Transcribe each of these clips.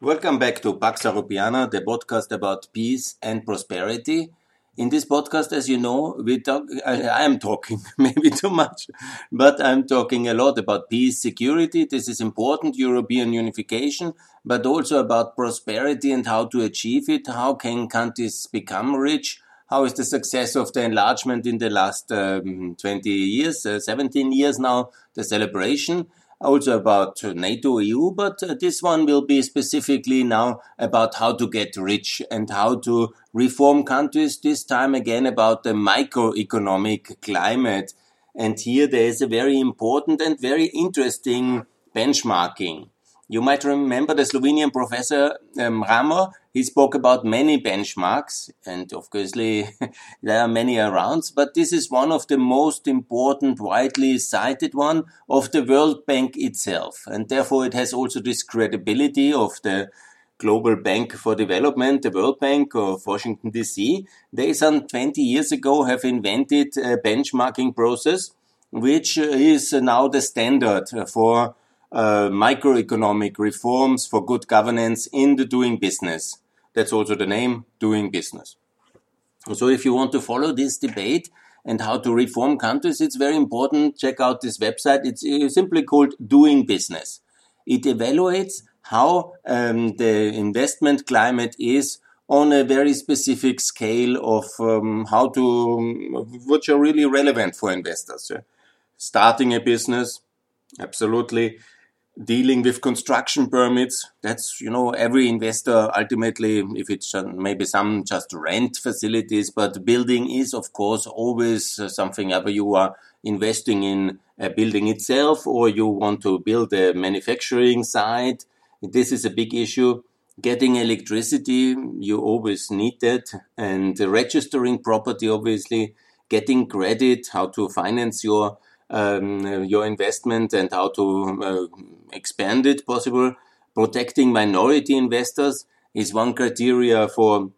Welcome back to Pax Europiana, the podcast about peace and prosperity. In this podcast, as you know, we talk, I, am talking maybe too much, but I'm talking a lot about peace, security. This is important, European unification, but also about prosperity and how to achieve it. How can countries become rich? How is the success of the enlargement in the last um, 20 years, uh, 17 years now, the celebration? Also about NATO EU, but uh, this one will be specifically now about how to get rich and how to reform countries, this time again about the microeconomic climate. And here there is a very important and very interesting benchmarking. You might remember the Slovenian professor um, Mramor. He spoke about many benchmarks, and obviously there are many around, but this is one of the most important, widely cited one of the World Bank itself. And therefore it has also this credibility of the Global Bank for Development, the World Bank of Washington DC. They some 20 years ago have invented a benchmarking process, which is now the standard for uh, microeconomic reforms for good governance in the doing business. That's also the name, doing business. So if you want to follow this debate and how to reform countries, it's very important. Check out this website. It's simply called Doing Business. It evaluates how um, the investment climate is on a very specific scale of um, how to, which are really relevant for investors. Starting a business, absolutely dealing with construction permits. That's, you know, every investor ultimately, if it's maybe some just rent facilities, but building is, of course, always uh, something ever you are investing in a building itself or you want to build a manufacturing site. This is a big issue. Getting electricity, you always need that. And registering property, obviously, getting credit, how to finance your um, your investment and how to uh, expand it possible. Protecting minority investors is one criteria for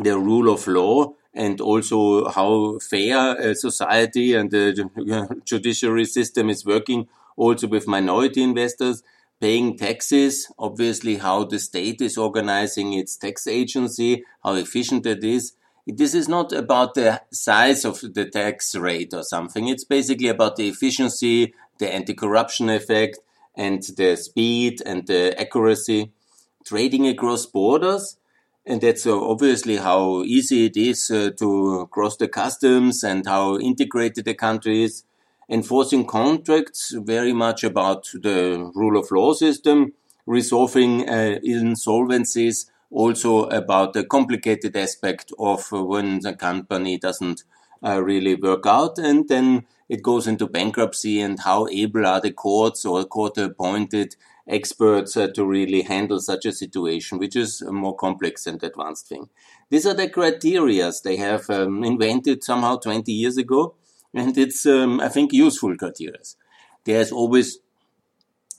the rule of law and also how fair society and the judiciary system is working also with minority investors paying taxes obviously how the state is organizing its tax agency how efficient it is this is not about the size of the tax rate or something. It's basically about the efficiency, the anti-corruption effect, and the speed and the accuracy. Trading across borders, and that's uh, obviously how easy it is uh, to cross the customs and how integrated the country is. Enforcing contracts, very much about the rule of law system, resolving uh, insolvencies also about the complicated aspect of when the company doesn't uh, really work out and then it goes into bankruptcy and how able are the courts or court appointed experts uh, to really handle such a situation, which is a more complex and advanced thing. These are the criteria they have um, invented somehow 20 years ago, and it's, um, I think, useful criteria. There's always,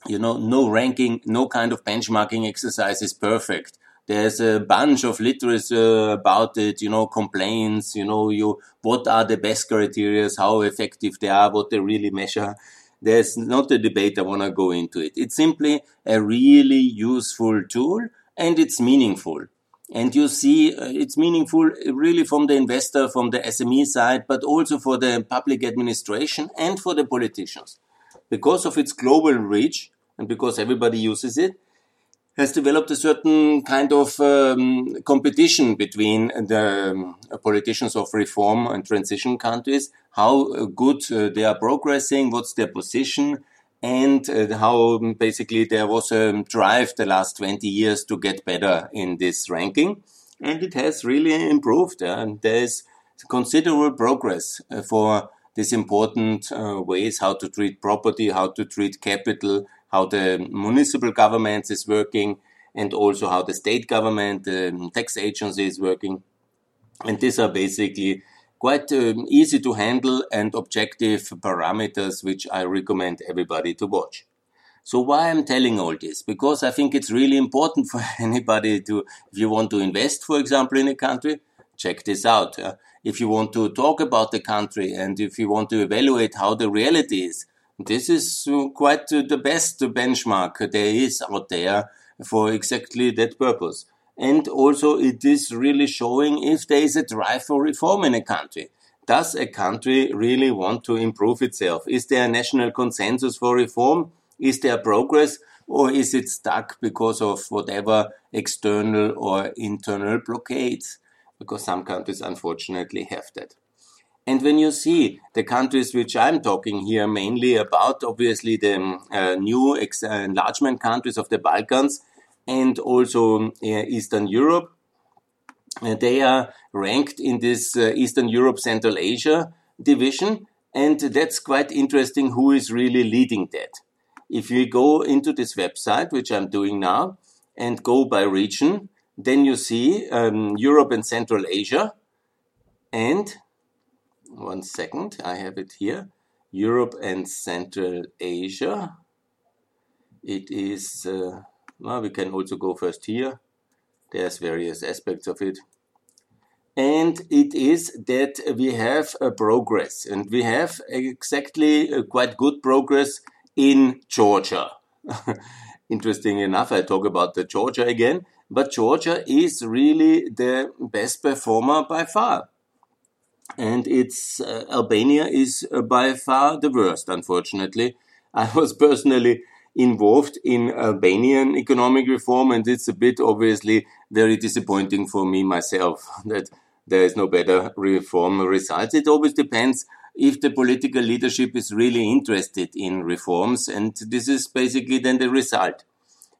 you know, no ranking, no kind of benchmarking exercise is perfect there's a bunch of literature about it, you know, complaints, you know, you, what are the best criteria, how effective they are, what they really measure. There's not a debate I want to go into it. It's simply a really useful tool and it's meaningful. And you see, uh, it's meaningful really from the investor, from the SME side, but also for the public administration and for the politicians. Because of its global reach and because everybody uses it, has developed a certain kind of um, competition between the um, politicians of reform and transition countries, how good uh, they are progressing, what's their position, and uh, how um, basically there was a drive the last 20 years to get better in this ranking. And it has really improved. Uh, and there's considerable progress uh, for these important uh, ways how to treat property, how to treat capital, how the municipal government is working, and also how the state government, the tax agency is working. And these are basically quite um, easy to handle and objective parameters, which I recommend everybody to watch. So why I'm telling all this? Because I think it's really important for anybody to, if you want to invest, for example, in a country, check this out. If you want to talk about the country and if you want to evaluate how the reality is, this is uh, quite uh, the best benchmark there is out there for exactly that purpose. And also it is really showing if there is a drive for reform in a country. Does a country really want to improve itself? Is there a national consensus for reform? Is there progress? Or is it stuck because of whatever external or internal blockades? Because some countries unfortunately have that. And when you see the countries which I'm talking here mainly about, obviously the uh, new enlargement countries of the Balkans and also uh, Eastern Europe, uh, they are ranked in this uh, Eastern Europe Central Asia division. And that's quite interesting who is really leading that. If you go into this website, which I'm doing now, and go by region, then you see um, Europe and Central Asia. And one second, I have it here. Europe and Central Asia. It is, uh, well, we can also go first here. There's various aspects of it. And it is that we have a progress, and we have exactly a quite good progress in Georgia. Interesting enough, I talk about the Georgia again, but Georgia is really the best performer by far and it's uh, Albania is uh, by far the worst. Unfortunately, I was personally involved in Albanian economic reform, and it's a bit obviously very disappointing for me myself that there is no better reform results. It always depends if the political leadership is really interested in reforms, and this is basically then the result.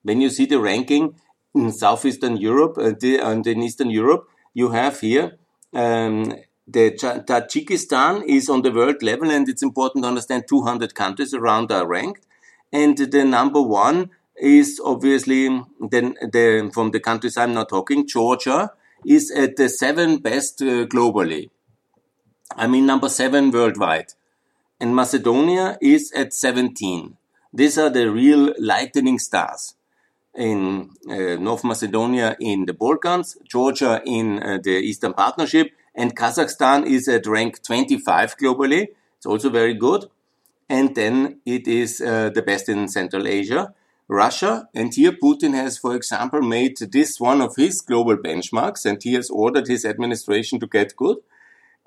When you see the ranking in Southeastern Europe uh, and in Eastern Europe, you have here um, the Tajikistan is on the world level, and it's important to understand 200 countries around are ranked. And the number one is obviously then the, from the countries I'm not talking, Georgia is at the seven best uh, globally. I mean, number seven worldwide. And Macedonia is at 17. These are the real lightning stars. In uh, North Macedonia in the Balkans, Georgia in uh, the Eastern Partnership, and Kazakhstan is at rank 25 globally. It's also very good. And then it is uh, the best in Central Asia. Russia, and here Putin has, for example, made this one of his global benchmarks, and he has ordered his administration to get good,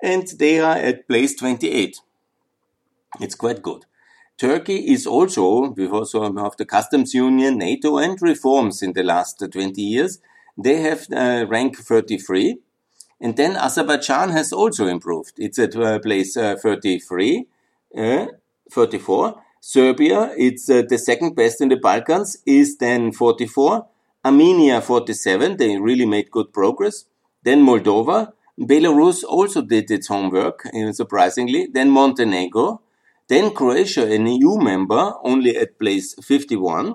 and they are at place 28. It's quite good. Turkey is also, because of the customs union, NATO, and reforms in the last 20 years, they have uh, rank 33. And then Azerbaijan has also improved. It's at uh, place uh, 33, uh, 34. Serbia, it's uh, the second best in the Balkans, is then 44. Armenia, 47. They really made good progress. Then Moldova. Belarus also did its homework, uh, surprisingly. Then Montenegro. Then Croatia, an EU member, only at place 51.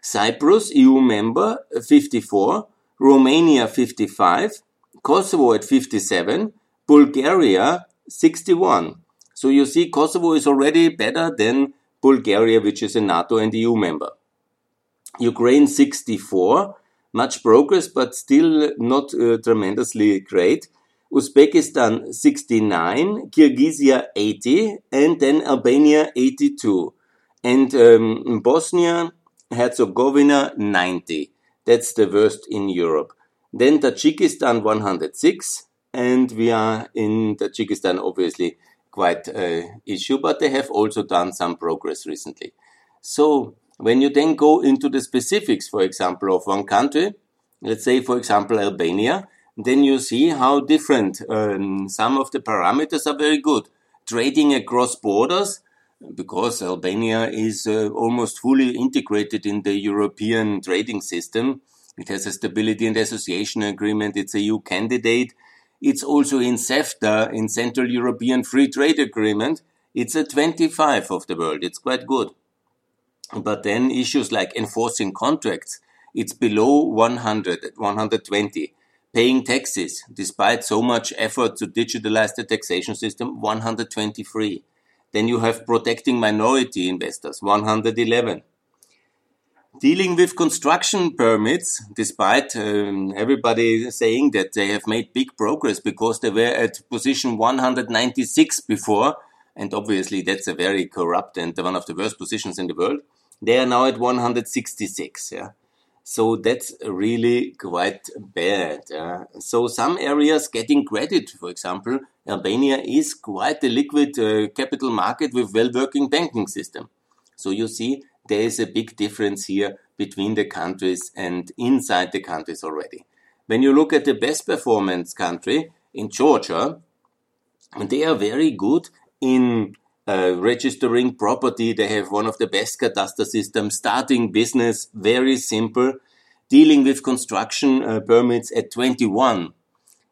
Cyprus, EU member, 54. Romania, 55. Kosovo at 57, Bulgaria 61. So you see, Kosovo is already better than Bulgaria, which is a NATO and EU member. Ukraine 64, much progress, but still not uh, tremendously great. Uzbekistan 69, Kyrgyzia 80, and then Albania 82. And um, Bosnia Herzegovina 90. That's the worst in Europe. Then Tajikistan 106, and we are in Tajikistan obviously quite a issue, but they have also done some progress recently. So when you then go into the specifics, for example, of one country, let's say, for example, Albania, then you see how different um, some of the parameters are very good. Trading across borders, because Albania is uh, almost fully integrated in the European trading system, it has a stability and association agreement. It's a EU candidate. It's also in CEFTA, in Central European Free Trade Agreement. It's a 25 of the world. It's quite good. But then issues like enforcing contracts, it's below 100, 120. Paying taxes, despite so much effort to digitalize the taxation system, 123. Then you have protecting minority investors, 111 dealing with construction permits, despite um, everybody saying that they have made big progress because they were at position 196 before, and obviously that's a very corrupt and one of the worst positions in the world. They are now at 166. Yeah. So that's really quite bad. Uh, so some areas getting credit, for example, Albania is quite a liquid uh, capital market with well-working banking system. So you see, there is a big difference here between the countries and inside the countries already. When you look at the best performance country in Georgia, they are very good in uh, registering property. They have one of the best cadastre systems, starting business, very simple, dealing with construction uh, permits at 21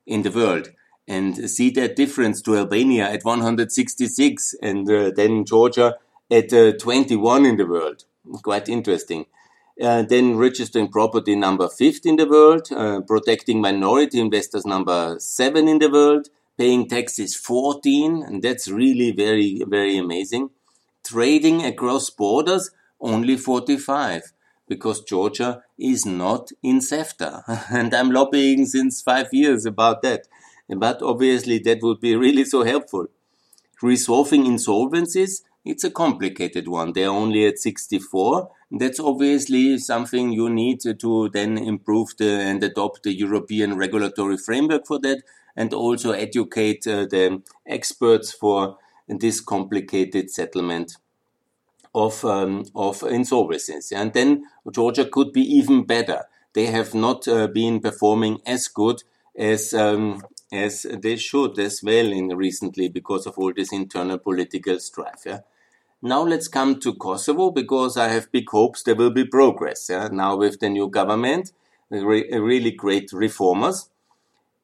in the world. And see that difference to Albania at 166 and uh, then Georgia at uh, 21 in the world. Quite interesting. Uh, then registering property number 50 in the world, protecting minority investors number 7 in the world, paying taxes 14, and that's really very, very amazing. Trading across borders, only 45, because Georgia is not in CEFTA. and I'm lobbying since five years about that. But obviously, that would be really so helpful. Resolving insolvencies, it's a complicated one. They're only at 64. That's obviously something you need to then improve the, and adopt the European regulatory framework for that and also educate uh, the experts for this complicated settlement of um, of insolvencies. And then Georgia could be even better. They have not uh, been performing as good as um, as they should as well in recently because of all this internal political strife. Yeah? Now let's come to Kosovo because I have big hopes there will be progress. Yeah? Now with the new government, re really great reformers.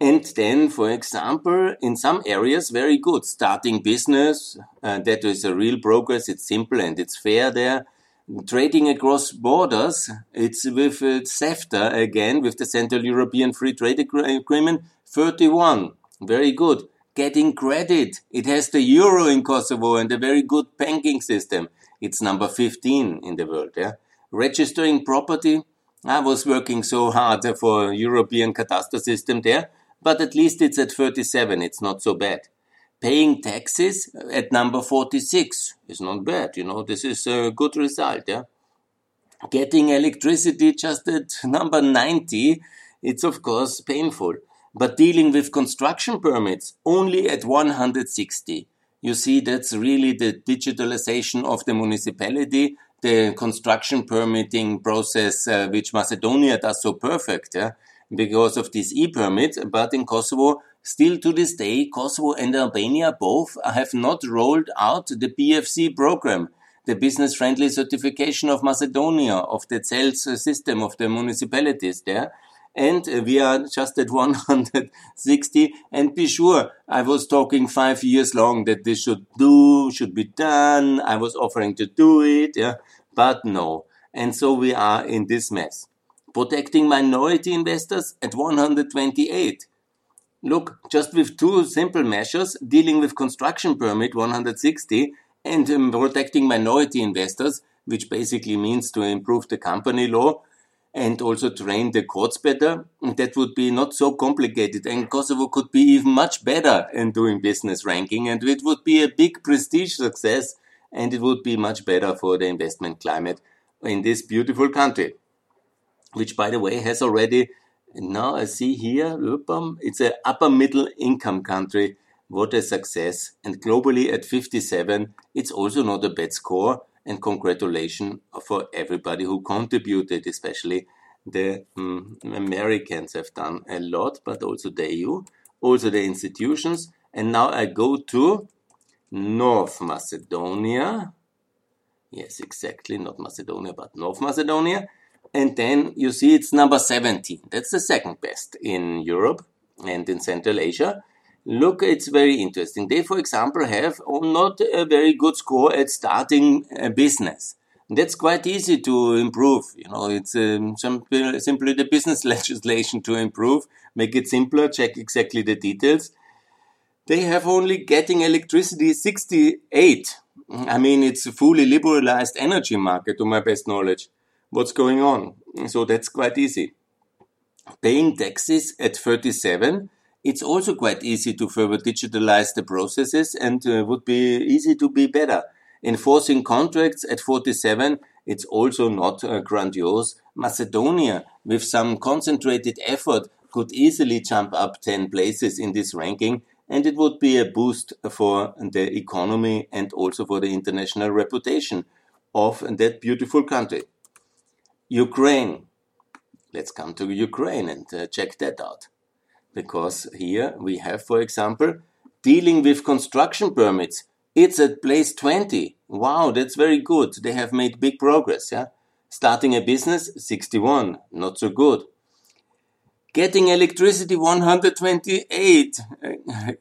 And then, for example, in some areas, very good. Starting business, uh, that is a real progress. It's simple and it's fair there. Trading across borders, it's with uh, again, with the Central European Free Trade Agreement, 31. Very good. Getting credit. It has the euro in Kosovo and a very good banking system. It's number 15 in the world. Yeah? Registering property. I was working so hard for European cadastre system there but at least it's at 37. It's not so bad. Paying taxes at number 46 is not bad. You know, this is a good result. Yeah. Getting electricity just at number 90, it's of course painful. But dealing with construction permits only at 160. You see, that's really the digitalization of the municipality, the construction permitting process, uh, which Macedonia does so perfect. Yeah? Because of this e-permit, but in Kosovo, still to this day, Kosovo and Albania both have not rolled out the BFC program, the business friendly certification of Macedonia, of the CELS system of the municipalities there. And we are just at 160. And be sure, I was talking five years long that this should do, should be done. I was offering to do it, yeah, but no. And so we are in this mess protecting minority investors at 128. Look, just with two simple measures, dealing with construction permit 160 and um, protecting minority investors, which basically means to improve the company law and also train the courts better, that would be not so complicated. And Kosovo could be even much better in doing business ranking and it would be a big prestige success and it would be much better for the investment climate in this beautiful country which by the way has already now I see here it's an upper middle income country. What a success! And globally at 57, it's also not a bad score. And congratulations for everybody who contributed, especially the um, Americans have done a lot, but also the EU, also the institutions. And now I go to North Macedonia. Yes, exactly, not Macedonia, but North Macedonia. And then you see it's number 17. That's the second best in Europe and in Central Asia. Look, it's very interesting. They, for example, have not a very good score at starting a business. That's quite easy to improve. You know, it's um, simply the business legislation to improve, make it simpler, check exactly the details. They have only getting electricity 68. I mean, it's a fully liberalized energy market to my best knowledge what's going on. So that's quite easy. Paying taxes at 37, it's also quite easy to further digitalize the processes and uh, would be easy to be better. Enforcing contracts at 47, it's also not uh, grandiose. Macedonia, with some concentrated effort, could easily jump up 10 places in this ranking, and it would be a boost for the economy and also for the international reputation of that beautiful country. Ukraine. Let's come to Ukraine and uh, check that out. Because here we have, for example, dealing with construction permits. It's at place 20. Wow, that's very good. They have made big progress, yeah? Starting a business, 61. Not so good. Getting electricity, 128.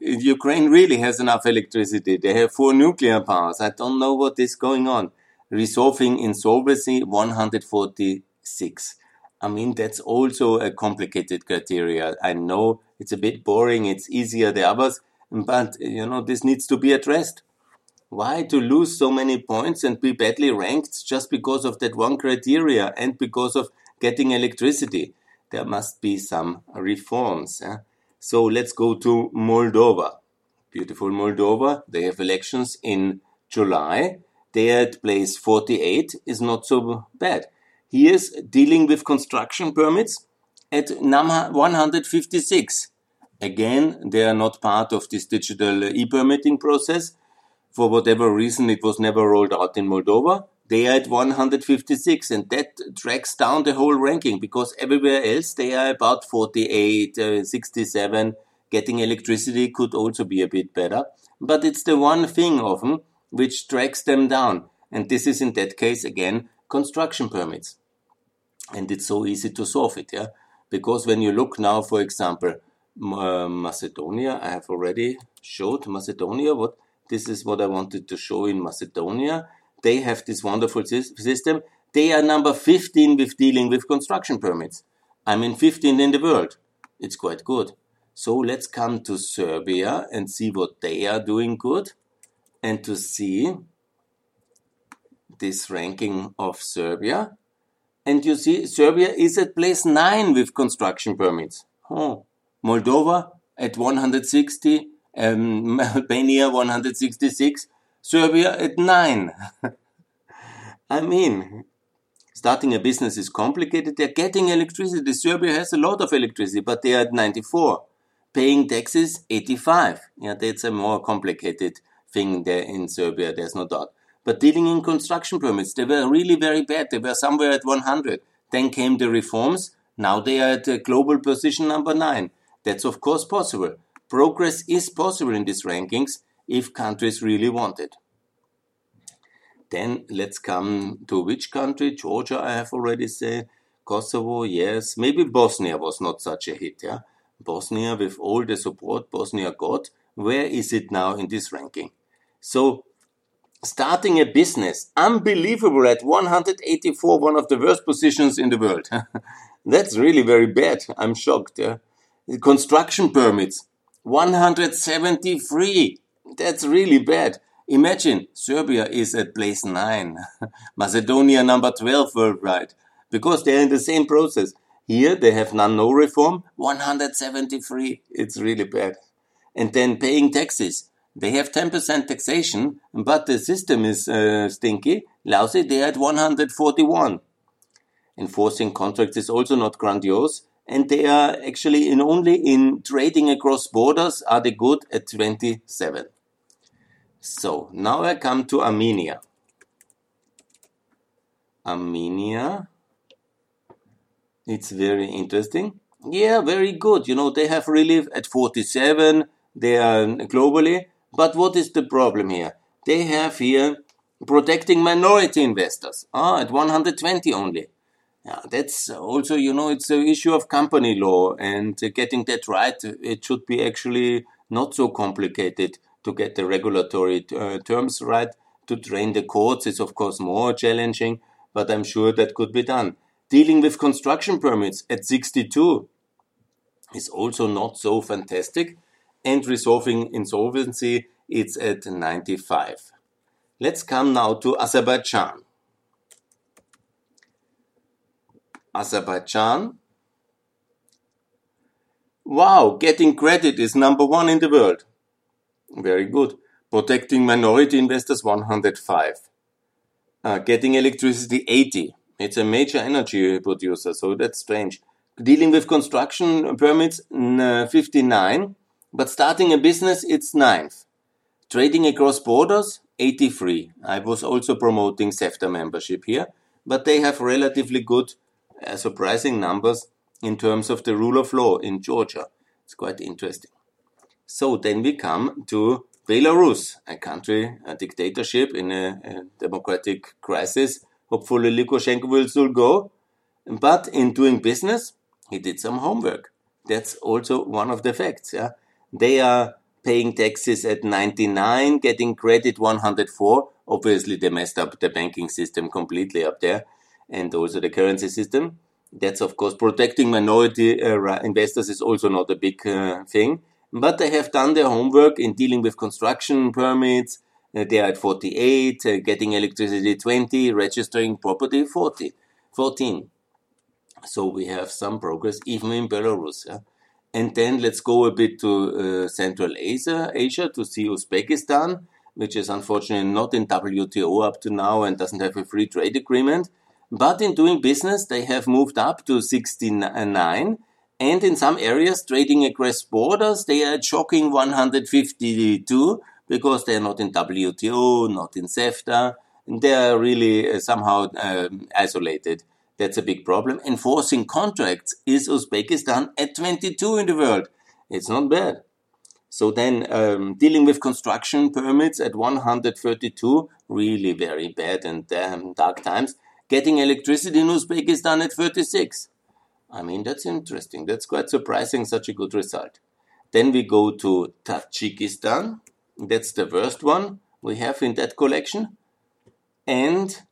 Ukraine really has enough electricity. They have four nuclear powers. I don't know what is going on. Resolving insolvency, 146. I mean, that's also a complicated criteria. I know it's a bit boring. It's easier the others, but you know, this needs to be addressed. Why to lose so many points and be badly ranked just because of that one criteria and because of getting electricity? There must be some reforms. Eh? So let's go to Moldova. Beautiful Moldova. They have elections in July. They are at place 48 is not so bad. He is dealing with construction permits at number 156. Again, they are not part of this digital e-permitting process. For whatever reason, it was never rolled out in Moldova. They are at 156, and that drags down the whole ranking because everywhere else they are about 48, uh, 67. Getting electricity could also be a bit better, but it's the one thing often which drags them down. And this is in that case again construction permits. And it's so easy to solve it, yeah? Because when you look now, for example, uh, Macedonia, I have already showed Macedonia what this is what I wanted to show in Macedonia. They have this wonderful system. They are number 15 with dealing with construction permits. I mean, 15 in the world. It's quite good. So let's come to Serbia and see what they are doing good and to see this ranking of Serbia. And you see, Serbia is at place 9 with construction permits. Oh. Moldova at 160, um, Albania 166, Serbia at 9. I mean, starting a business is complicated. They're getting electricity. Serbia has a lot of electricity, but they are at 94. Paying taxes, 85. Yeah, that's a more complicated thing there in Serbia, there's no doubt. But dealing in construction permits, they were really very bad. They were somewhere at 100. Then came the reforms. Now they are at global position number 9. That's of course possible. Progress is possible in these rankings if countries really want it. Then let's come to which country? Georgia, I have already said. Kosovo, yes. Maybe Bosnia was not such a hit, yeah? Bosnia, with all the support Bosnia got, where is it now in this ranking? So, starting a business, unbelievable at 184, one of the worst positions in the world. That's really very bad. I'm shocked, yeah? Construction permits, 173. That's really bad. Imagine Serbia is at place 9, Macedonia number 12 worldwide, because they're in the same process. Here they have none no reform, 173. It's really bad. And then paying taxes. They have 10% taxation, but the system is uh, stinky, lousy. They're at 141. Enforcing contracts is also not grandiose and they are actually in only in trading across borders are they good at 27. So now I come to Armenia. Armenia. It's very interesting. Yeah, very good. You know, they have relief at 47. They are globally. But what is the problem here? They have here protecting minority investors. Ah, at 120 only. Yeah, that's also, you know, it's an issue of company law and getting that right. It should be actually not so complicated to get the regulatory uh, terms right. To train the courts is, of course, more challenging, but I'm sure that could be done. Dealing with construction permits at 62 is also not so fantastic, and resolving insolvency, it's at 95. Let's come now to Azerbaijan. Azerbaijan. Wow, getting credit is number one in the world. Very good. Protecting minority investors 105. Uh, getting electricity 80. It's a major energy producer, so that's strange. Dealing with construction permits uh, 59, but starting a business it's ninth. Trading across borders 83. I was also promoting CEFTA membership here, but they have relatively good, uh, surprising numbers in terms of the rule of law in Georgia. It's quite interesting. So then we come to Belarus, a country, a dictatorship in a, a democratic crisis. Hopefully Lukashenko will still go. But in doing business, he did some homework. That's also one of the facts. Yeah, they are paying taxes at 99, getting credit 104. Obviously, they messed up the banking system completely up there, and also the currency system. That's of course protecting minority uh, investors is also not a big uh, thing, but they have done their homework in dealing with construction permits. Uh, they are at 48, uh, getting electricity 20, registering property 40, 14. So we have some progress even in Belarus. Yeah? And then let's go a bit to uh, Central Asia, Asia to see Uzbekistan, which is unfortunately not in WTO up to now and doesn't have a free trade agreement. But in doing business, they have moved up to 69. And in some areas, trading across borders, they are shocking 152 because they are not in WTO, not in CEFTA. They are really uh, somehow um, isolated. That's a big problem. Enforcing contracts is Uzbekistan at 22 in the world. It's not bad. So then, um, dealing with construction permits at 132, really very bad and um, dark times getting electricity in Uzbekistan at 36. I mean, that's interesting. That's quite surprising, such a good result. Then we go to Tajikistan. That's the worst one we have in that collection. And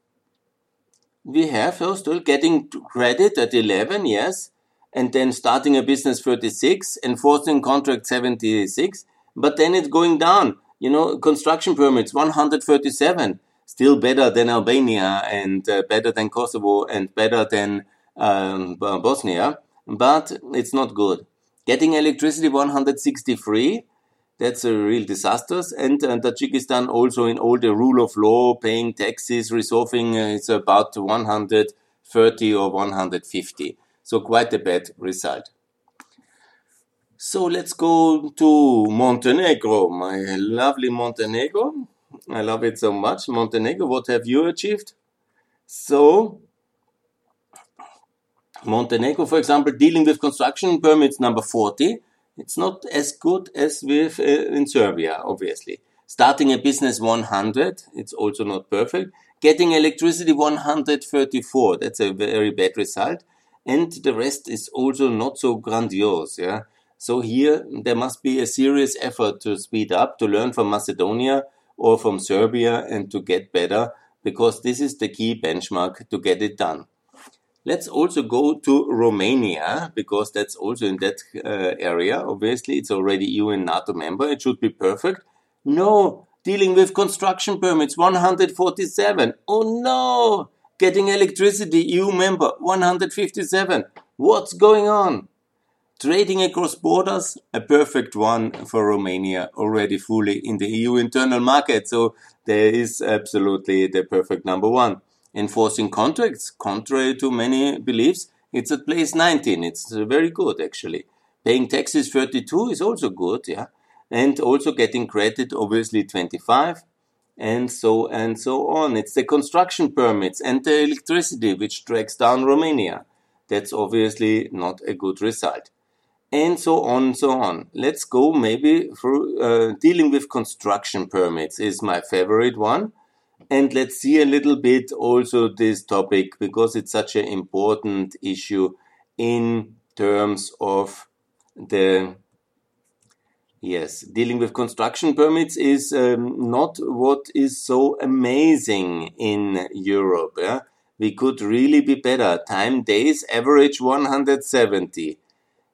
we have oh, still getting credit at 11, yes. And then starting a business 36, enforcing contract 76. But then it's going down. You know, construction permits 137 still better than Albania and uh, better than Kosovo and better than um, Bosnia, but it's not good. Getting electricity 163, that's a real disaster. And uh, Tajikistan also in all the rule of law, paying taxes, resolving, uh, it's about 130 or 150. So quite a bad result. So let's go to Montenegro, my lovely Montenegro. I love it so much. Montenegro, what have you achieved? So, Montenegro, for example, dealing with construction permits number 40, it's not as good as with uh, in Serbia, obviously. Starting a business 100, it's also not perfect. Getting electricity 134, that's a very bad result. And the rest is also not so grandiose, yeah. So here there must be a serious effort to speed up, to learn from Macedonia, or from Serbia and to get better because this is the key benchmark to get it done. Let's also go to Romania because that's also in that uh, area. Obviously, it's already EU and NATO member. It should be perfect. No, dealing with construction permits 147. Oh no, getting electricity EU member 157. What's going on? Trading across borders, a perfect one for Romania, already fully in the EU internal market. So there is absolutely the perfect number one. Enforcing contracts, contrary to many beliefs, it's at place 19. It's very good, actually. Paying taxes 32 is also good, yeah. And also getting credit, obviously 25 and so and so on. It's the construction permits and the electricity which drags down Romania. That's obviously not a good result and so on and so on. Let's go maybe through uh, dealing with construction permits is my favorite one. And let's see a little bit also this topic because it's such an important issue in terms of the yes dealing with construction permits is um, not what is so amazing in Europe. Yeah? We could really be better. Time days average 170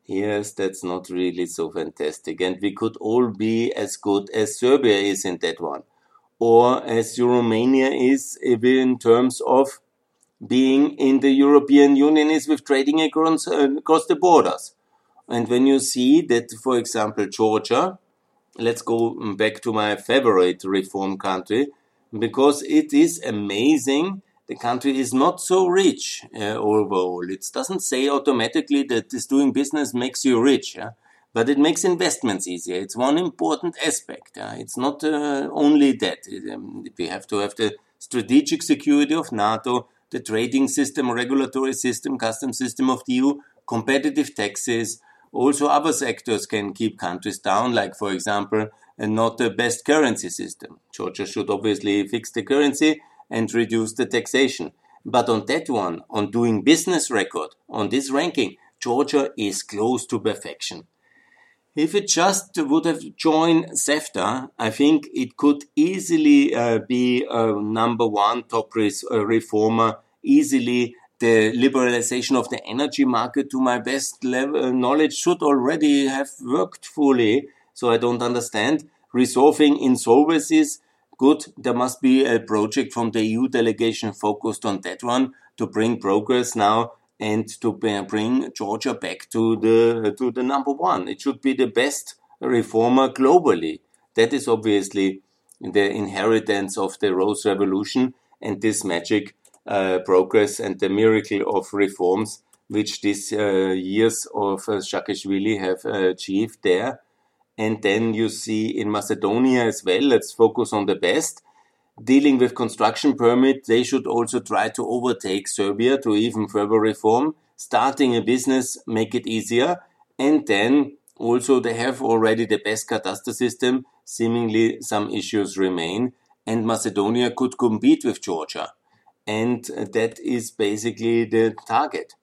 Yes, that's not really so fantastic. And we could all be as good as Serbia is in that one. Or as Romania is in terms of being in the European Union is with trading across, uh, across the borders. And when you see that, for example, Georgia, let's go back to my favorite reform country, because it is amazing. The country is not so rich uh, overall. It doesn't say automatically that doing business makes you rich, yeah? But it makes investments easier. It's one important aspect. Yeah? It's not uh, only that. Um, we have to have the strategic security of NATO, the trading system, regulatory system, custom system of the EU, competitive taxes. Also, other sectors can keep countries down, like, for example, and not the best currency system. Georgia should obviously fix the currency and reduce the taxation. But on that one, on doing business record, on this ranking, Georgia is close to perfection. If it just would have joined CEFTA, I think it could easily uh, be a number one top uh, reformer, easily the liberalization of the energy market to my best level, uh, knowledge should already have worked fully. So I don't understand. Resolving insolvencies, good. There must be a project from the EU delegation focused on that one to bring progress now and to bring Georgia back to the to the number one. It should be the best reformer globally. That is obviously the inheritance of the Rose Revolution and this magic uh, progress and the miracle of reforms which these uh, years of uh, have uh, achieved there. And then you see in Macedonia as well, let's focus on the best dealing with construction permit, they should also try to overtake Serbia to even further reform. Starting a business, make it easier. And then also they have already the best cadastre system. Seemingly some issues remain. And Macedonia could compete with Georgia. And that is basically the target.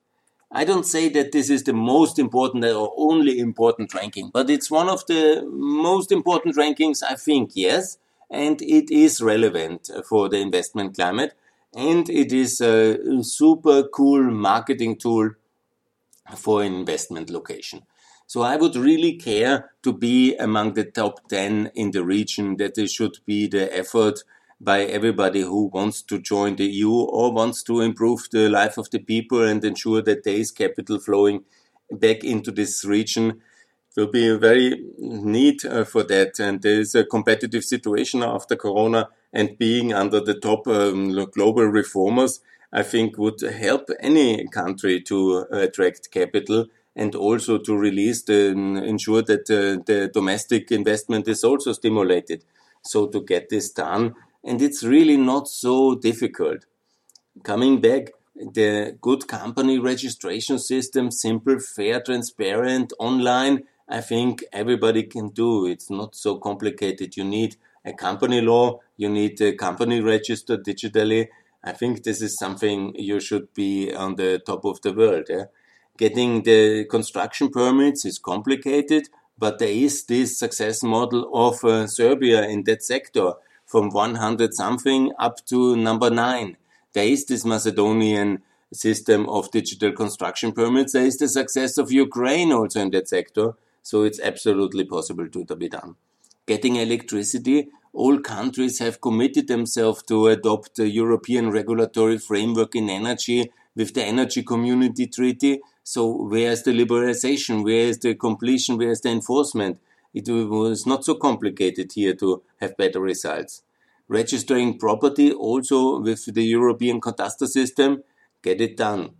I don't say that this is the most important or only important ranking, but it's one of the most important rankings, I think, yes and it is relevant uh, for the investment climate and it is a super cool marketing tool for investment location. So I would really care to be among the top 10 in the region that should be the effort by everybody who wants to join the EU or wants to improve the life of the people and ensure that there is capital flowing back into this region will be very neat uh, for that. And there is a competitive situation after Corona, and being under the top um, global reformers, I think would help any country to attract capital and also to release the ensure that uh, the domestic investment is also stimulated. So to get this done, and it's really not so difficult. Coming back, the good company registration system, simple, fair, transparent, online, I think everybody can do. It's not so complicated. You need a company law, you need a company registered digitally. I think this is something you should be on the top of the world. Yeah? Getting the construction permits is complicated, but there is this success model of uh, Serbia in that sector from 100 something up to number nine. There is this Macedonian system of digital construction permits. There is the success of Ukraine also in that sector. So it's absolutely possible to be done. Getting electricity, all countries have committed themselves to adopt the European regulatory framework in energy with the Energy Community Treaty. So where is the liberalization? Where is the completion? Where is the enforcement? It was not so complicated here to have better results. Registering property also with the European cadastre system, get it done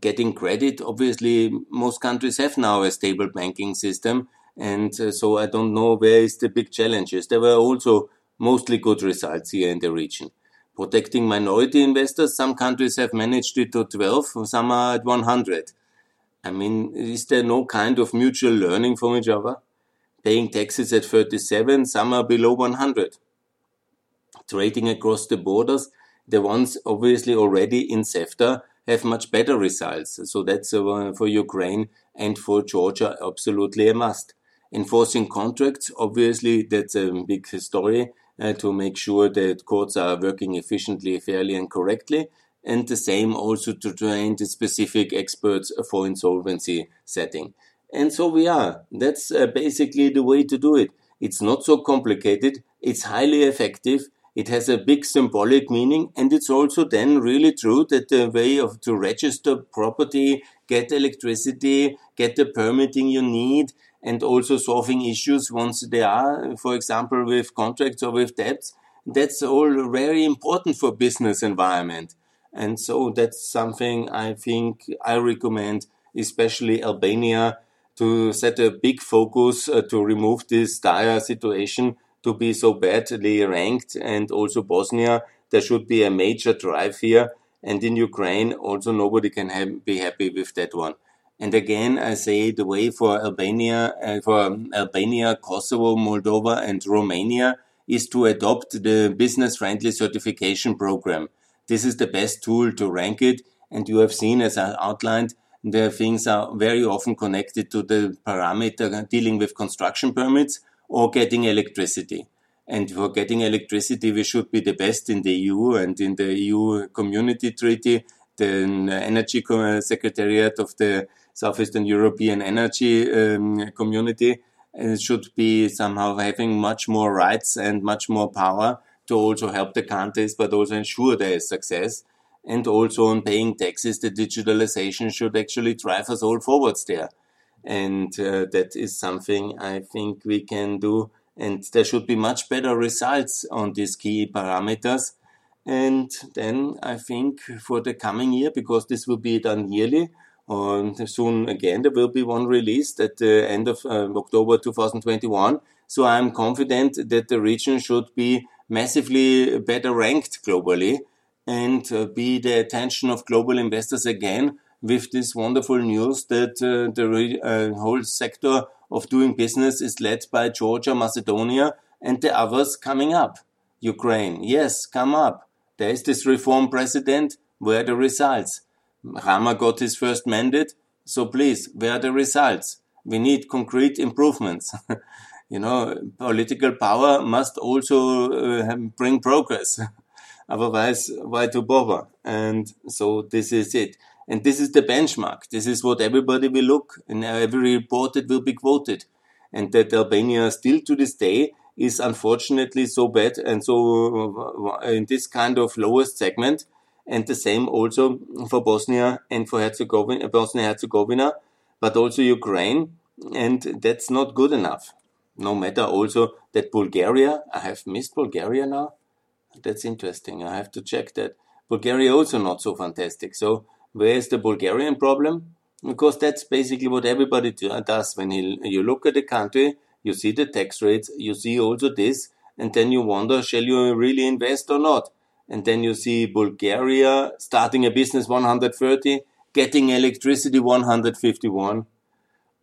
getting credit. Obviously, most countries have now a stable banking system. And uh, so I don't know where is the big challenges. There were also mostly good results here in the region. Protecting minority investors, some countries have managed it to 12, some are at 100. I mean, is there no kind of mutual learning from each other? Paying taxes at 37, some are below 100. Trading across the borders, the ones obviously already in CEFTA have much better results. So that's uh, for Ukraine and for Georgia absolutely a must. Enforcing contracts, obviously, that's a big story uh, to make sure that courts are working efficiently, fairly, and correctly. And the same also to train the specific experts for insolvency setting. And so we are. That's uh, basically the way to do it. It's not so complicated. It's highly effective it has a big symbolic meaning, and it's also then really true that the way of to register property, get electricity, get the permitting you need, and also solving issues once they are, for example, with contracts or with debts, That's all very important for business environment. And so that's something I think I recommend, especially Albania, to set a big focus uh, to remove this dire situation to be so badly ranked. And also Bosnia, there should be a major drive here. And in Ukraine, also nobody can have, be happy with that one. And again, I say the way for Albania, uh, for Albania, Kosovo, Moldova, and Romania is to adopt the business friendly certification program. This is the best tool to rank it. And you have seen, as I outlined, the things are very often connected to the parameter dealing with construction permits or getting electricity. And for getting electricity, we should be the best in the EU and in the EU Community Treaty, the Energy Secretariat of the Southeastern European Energy um, Community uh, should be somehow having much more rights and much more power to also help the countries, but also ensure their success. And also on paying taxes, the digitalization should actually drive us all forwards there. And uh, that is something I think we can do. And there should be much better results on these key parameters. And then I think for the coming year, because this will be done yearly, and soon again there will be one released at the end of uh, October 2021. So I'm confident that the region should be massively better ranked globally and uh, be the attention of global investors again with this wonderful news that uh, the uh, whole sector of doing business is led by Georgia, Macedonia, and the others coming up. Ukraine, yes, come up. There is this reform president. Where are the results? Rama got his first mandate. So please, where are the results? We need concrete improvements. you know, political power must also uh, bring progress. Otherwise, why to bother? And so this is it. And this is the benchmark. This is what everybody will look and every report it will be quoted. And that Albania still to this day is unfortunately so bad and so uh, in this kind of lowest segment and the same also for Bosnia and for Herzegovina, Bosnia Herzegovina, but also Ukraine, and that's not good enough. No matter also that Bulgaria, I have missed Bulgaria now. That's interesting. I have to check that. Bulgaria also not so fantastic. So where is the Bulgarian problem? Because that's basically what everybody uh, does when you look at the country, you see the tax rates, you see also this, and then you wonder, shall you really invest or not? And then you see Bulgaria starting a business 130, getting electricity 151.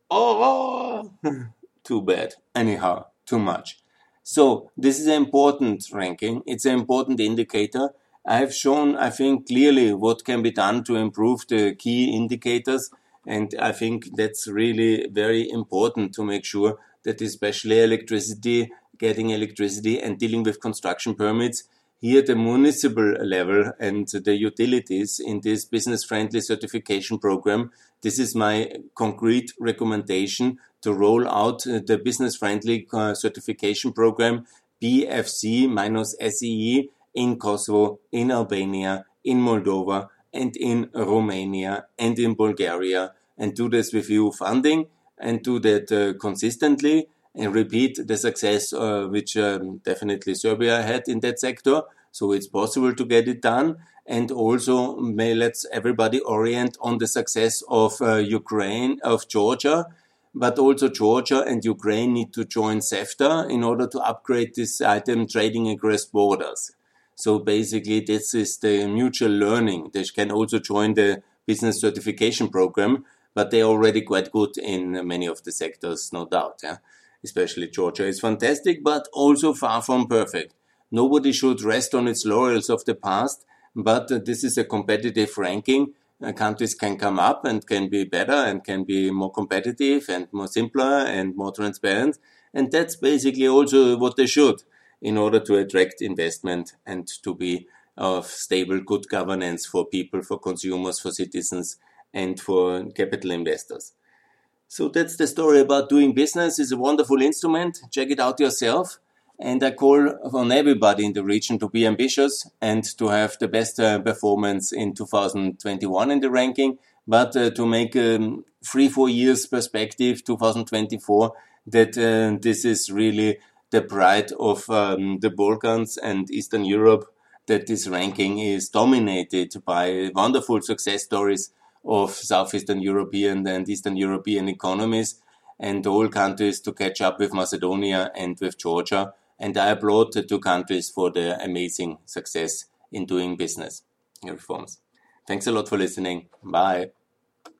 Oh, too bad. Anyhow, too much. So this is an important ranking. It's an important indicator. I have shown, I think, clearly what can be done to improve the key indicators. And I think that's really very important to make sure that especially electricity, getting electricity and dealing with construction permits here at the municipal level and the utilities in this business friendly certification program. This is my concrete recommendation to roll out the business friendly uh, certification program BFC minus SEE in Kosovo, in Albania, in Moldova, and in Romania and in Bulgaria and do this with EU funding and do that uh, consistently and repeat the success uh, which um, definitely Serbia had in that sector. So it's possible to get it done. And also, may let's everybody orient on the success of uh, Ukraine, of Georgia, but also Georgia and Ukraine need to join CEFTA in order to upgrade this item trading across borders. So basically, this is the mutual learning. They can also join the business certification program, but they're already quite good in many of the sectors, no doubt. Yeah? especially Georgia, is fantastic, but also far from perfect. Nobody should rest on its laurels of the past, but this is a competitive ranking. Uh, countries can come up and can be better and can be more competitive and more simpler and more transparent. And that's basically also what they should in order to attract investment and to be of stable, good governance for people, for consumers, for citizens, and for capital investors. So that's the story about doing business. It's a wonderful instrument. Check it out yourself. And I call on everybody in the region to be ambitious and to have the best uh, performance in 2021 in the ranking, but uh, to make a um, three, four years perspective, 2024, that uh, this is really the pride of um, the Balkans and Eastern Europe that this ranking is dominated by wonderful success stories of Southeastern European and Eastern European economies and all countries to catch up with Macedonia and with Georgia. And I applaud the two countries for their amazing success in doing business reforms. Thanks a lot for listening. Bye.